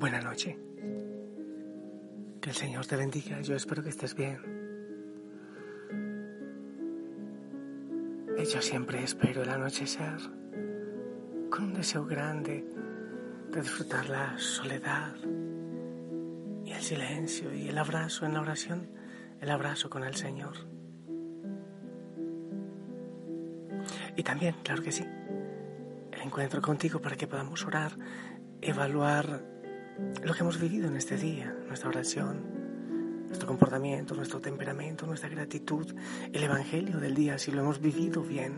Buenas noches. Que el Señor te bendiga. Yo espero que estés bien. Yo siempre espero el anochecer con un deseo grande de disfrutar la soledad y el silencio y el abrazo en la oración, el abrazo con el Señor. Y también, claro que sí, el encuentro contigo para que podamos orar, evaluar lo que hemos vivido en este día, nuestra oración, nuestro comportamiento, nuestro temperamento, nuestra gratitud, el Evangelio del día, si lo hemos vivido bien.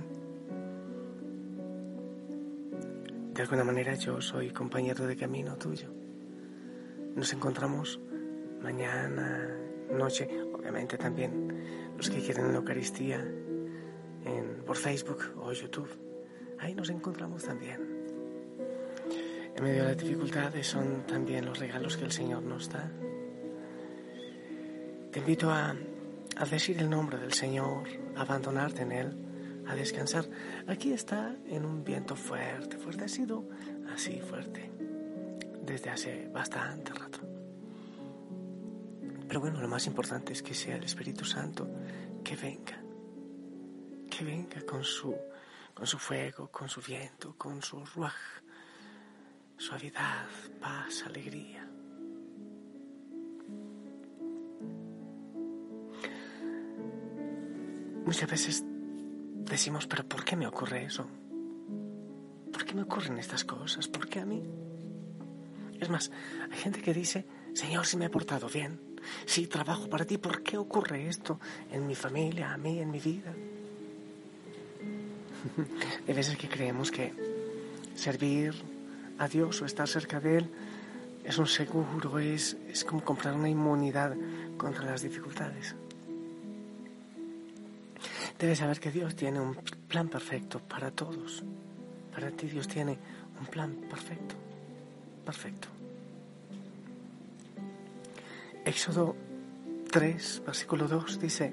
De alguna manera yo soy compañero de camino tuyo. Nos encontramos mañana, noche, obviamente también los que quieren la Eucaristía en, por Facebook o YouTube. Ahí nos encontramos también. En medio de las dificultades son también los regalos que el Señor nos da. Te invito a, decir el nombre del Señor, a abandonarte en Él, a descansar. Aquí está en un viento fuerte, fuerte, ha sido así fuerte desde hace bastante rato. Pero bueno, lo más importante es que sea el Espíritu Santo que venga, que venga con su, con su fuego, con su viento, con su ruaj, suavidad, paz, alegría. Muchas veces decimos, pero ¿por qué me ocurre eso? ¿Por qué me ocurren estas cosas? ¿Por qué a mí? Es más, hay gente que dice, Señor, si me he portado bien, si trabajo para ti, ¿por qué ocurre esto en mi familia, a mí, en mi vida? Hay veces que creemos que servir a Dios o estar cerca de Él es un seguro, es, es como comprar una inmunidad contra las dificultades. Debes saber que Dios tiene un plan perfecto para todos. Para ti Dios tiene un plan perfecto. Perfecto. Éxodo 3, versículo 2 dice,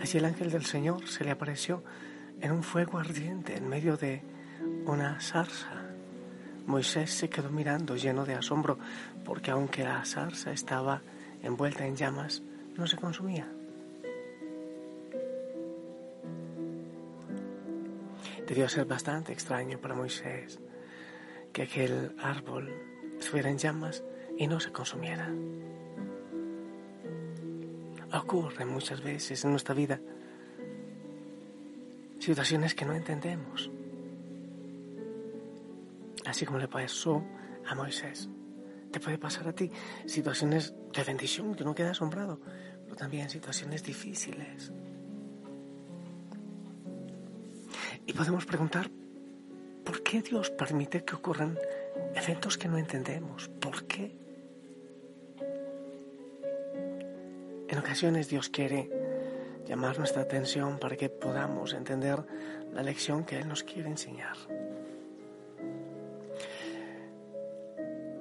allí el ángel del Señor se le apareció en un fuego ardiente en medio de una zarza. Moisés se quedó mirando lleno de asombro porque aunque la zarza estaba envuelta en llamas, no se consumía. Debió ser bastante extraño para Moisés que aquel árbol estuviera en llamas y no se consumiera. Ocurre muchas veces en nuestra vida situaciones que no entendemos, así como le pasó a Moisés. Te puede pasar a ti situaciones de bendición que no queda asombrado, pero también situaciones difíciles. Y podemos preguntar, ¿por qué Dios permite que ocurran eventos que no entendemos? ¿Por qué? En ocasiones Dios quiere llamar nuestra atención para que podamos entender la lección que Él nos quiere enseñar.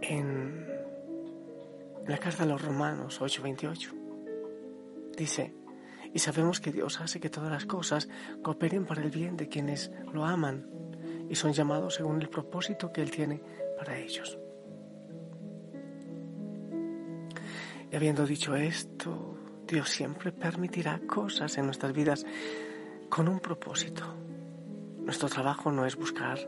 En la carta a los Romanos 8:28 dice, y sabemos que Dios hace que todas las cosas cooperen para el bien de quienes lo aman y son llamados según el propósito que Él tiene para ellos. Y habiendo dicho esto, Dios siempre permitirá cosas en nuestras vidas con un propósito. Nuestro trabajo no es buscar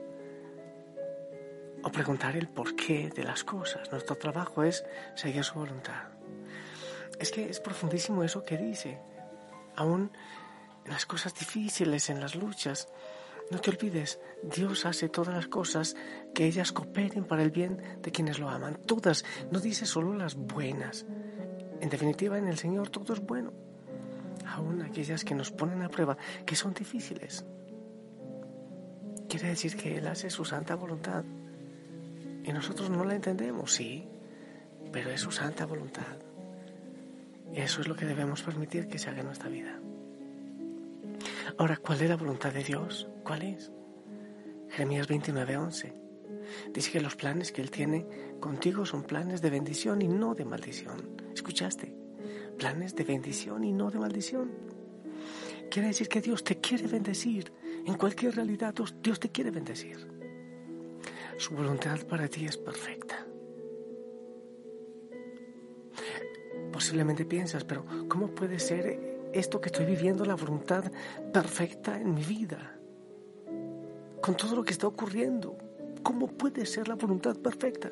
o preguntar el porqué de las cosas. Nuestro trabajo es seguir su voluntad. Es que es profundísimo eso que dice. Aún en las cosas difíciles, en las luchas. No te olvides, Dios hace todas las cosas que ellas cooperen para el bien de quienes lo aman. Todas, no dice solo las buenas. En definitiva, en el Señor todo es bueno. Aún aquellas que nos ponen a prueba, que son difíciles. Quiere decir que Él hace su santa voluntad. Y nosotros no la entendemos, sí, pero es su santa voluntad. Y eso es lo que debemos permitir que se haga en nuestra vida. Ahora, ¿cuál es la voluntad de Dios? ¿Cuál es? Jeremías 29:11. Dice que los planes que Él tiene contigo son planes de bendición y no de maldición. ¿Escuchaste? Planes de bendición y no de maldición. Quiere decir que Dios te quiere bendecir. En cualquier realidad Dios te quiere bendecir. Su voluntad para ti es perfecta. Posiblemente piensas, pero ¿cómo puede ser esto que estoy viviendo, la voluntad perfecta en mi vida. Con todo lo que está ocurriendo, ¿cómo puede ser la voluntad perfecta?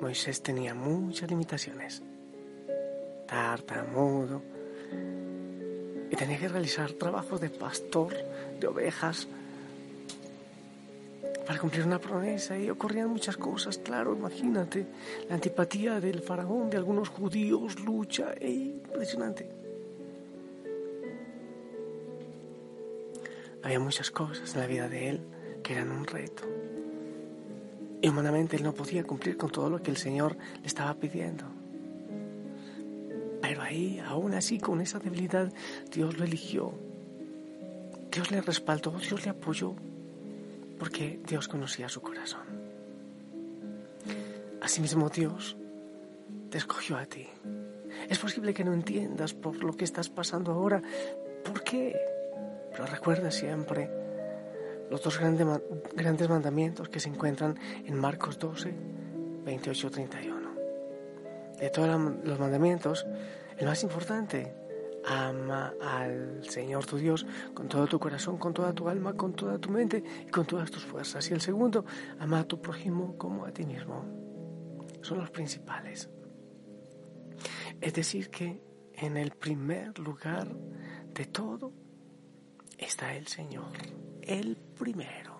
Moisés tenía muchas limitaciones. Tartamudo. Y tenía que realizar trabajos de pastor de ovejas para cumplir una promesa y ocurrían muchas cosas, claro, imagínate, la antipatía del faraón, de algunos judíos, lucha, e impresionante. Había muchas cosas en la vida de él que eran un reto. Y humanamente él no podía cumplir con todo lo que el Señor le estaba pidiendo. Pero ahí, aún así, con esa debilidad, Dios lo eligió. Dios le respaldó, Dios le apoyó porque Dios conocía su corazón. Asimismo Dios te escogió a ti. Es posible que no entiendas por lo que estás pasando ahora. ¿Por qué? Pero recuerda siempre los dos grandes, mandamientos que se encuentran en Marcos 12, 28, 31. De todos los mandamientos, el más importante Ama al Señor tu Dios con todo tu corazón, con toda tu alma, con toda tu mente y con todas tus fuerzas. Y el segundo, ama a tu prójimo como a ti mismo. Son los principales. Es decir, que en el primer lugar de todo está el Señor, el primero.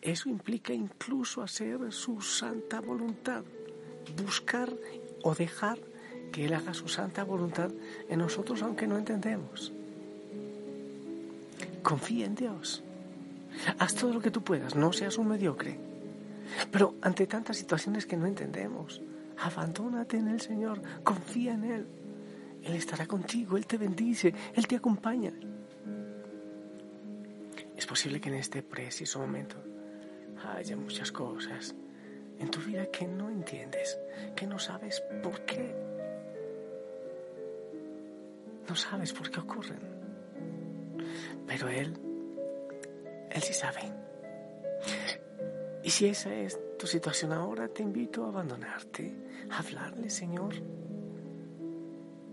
Eso implica incluso hacer su santa voluntad, buscar o dejar que Él haga su santa voluntad en nosotros aunque no entendemos. Confía en Dios. Haz todo lo que tú puedas, no seas un mediocre. Pero ante tantas situaciones que no entendemos, abandónate en el Señor, confía en Él. Él estará contigo, Él te bendice, Él te acompaña. Es posible que en este preciso momento haya muchas cosas en tu vida que no entiendes, que no sabes por qué no sabes por qué ocurren. Pero Él, Él sí sabe. Y si esa es tu situación ahora, te invito a abandonarte, a hablarle, Señor.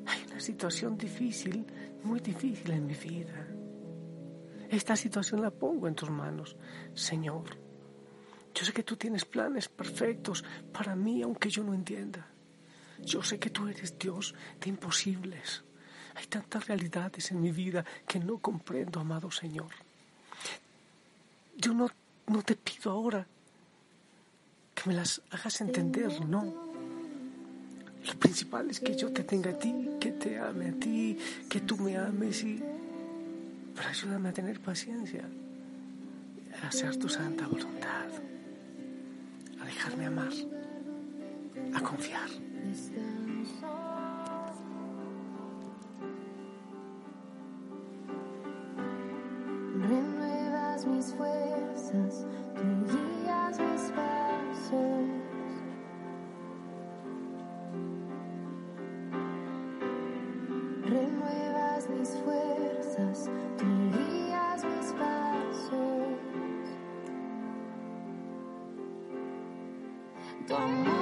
Hay una situación difícil, muy difícil en mi vida. Esta situación la pongo en tus manos, Señor. Yo sé que tú tienes planes perfectos para mí, aunque yo no entienda. Yo sé que tú eres Dios de imposibles. Hay tantas realidades en mi vida que no comprendo, amado Señor. Yo no, no te pido ahora que me las hagas entender, no. Lo principal es que yo te tenga a ti, que te ame a ti, que tú me ames y... Pero ayúdame a tener paciencia, a hacer tu santa voluntad, a dejarme amar, a confiar. Tu mesa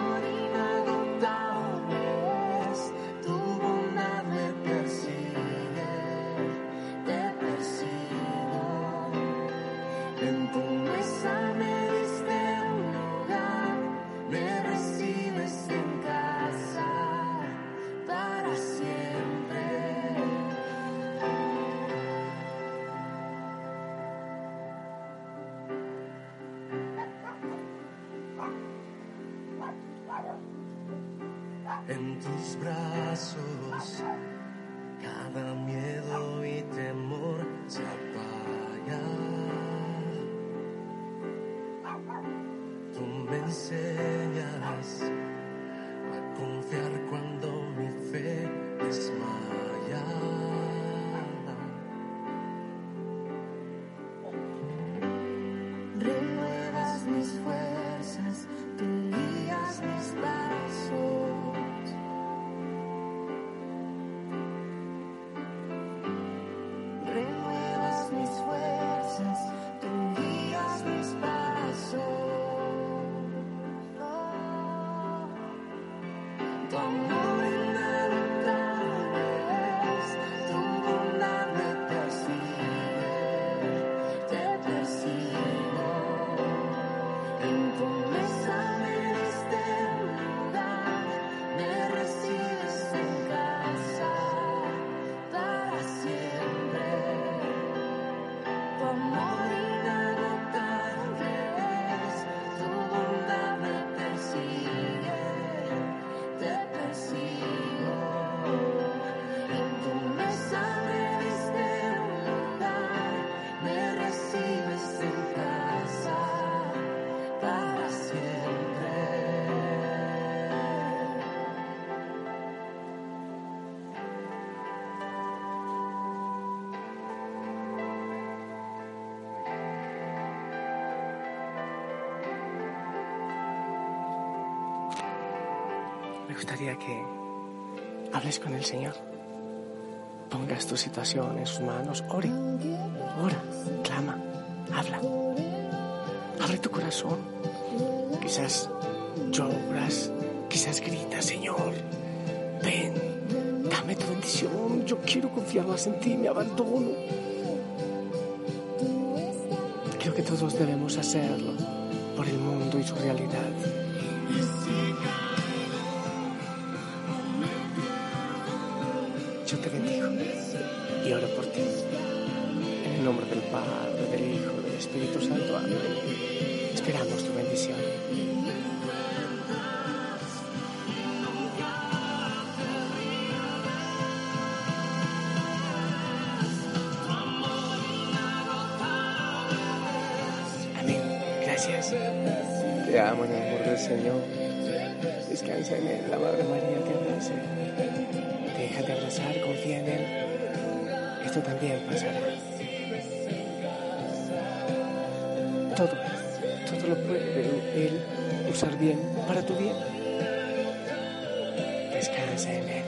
pasos, cada miedo y temor se apaga. Tú me Tu Me gustaría que hables con el Señor. Pongas tu situación en sus manos. Ore. Ora. Clama. Habla. Abre tu corazón. Quizás lloras. Quizás gritas, Señor. Ven. Dame tu bendición. Yo quiero confiar más en ti. Me abandono. Creo que todos debemos hacerlo por el mundo y su realidad. Padre, del Hijo, del Espíritu Santo. Amén. Esperamos tu bendición. Amén. Gracias. Te amo en el amor del Señor. Descansa en Él. La Madre María te abrace. Déjate abrazar, confía en Él. Esto también pasará. Todo, todo lo puede Él usar bien para tu bien. Descansa en Él.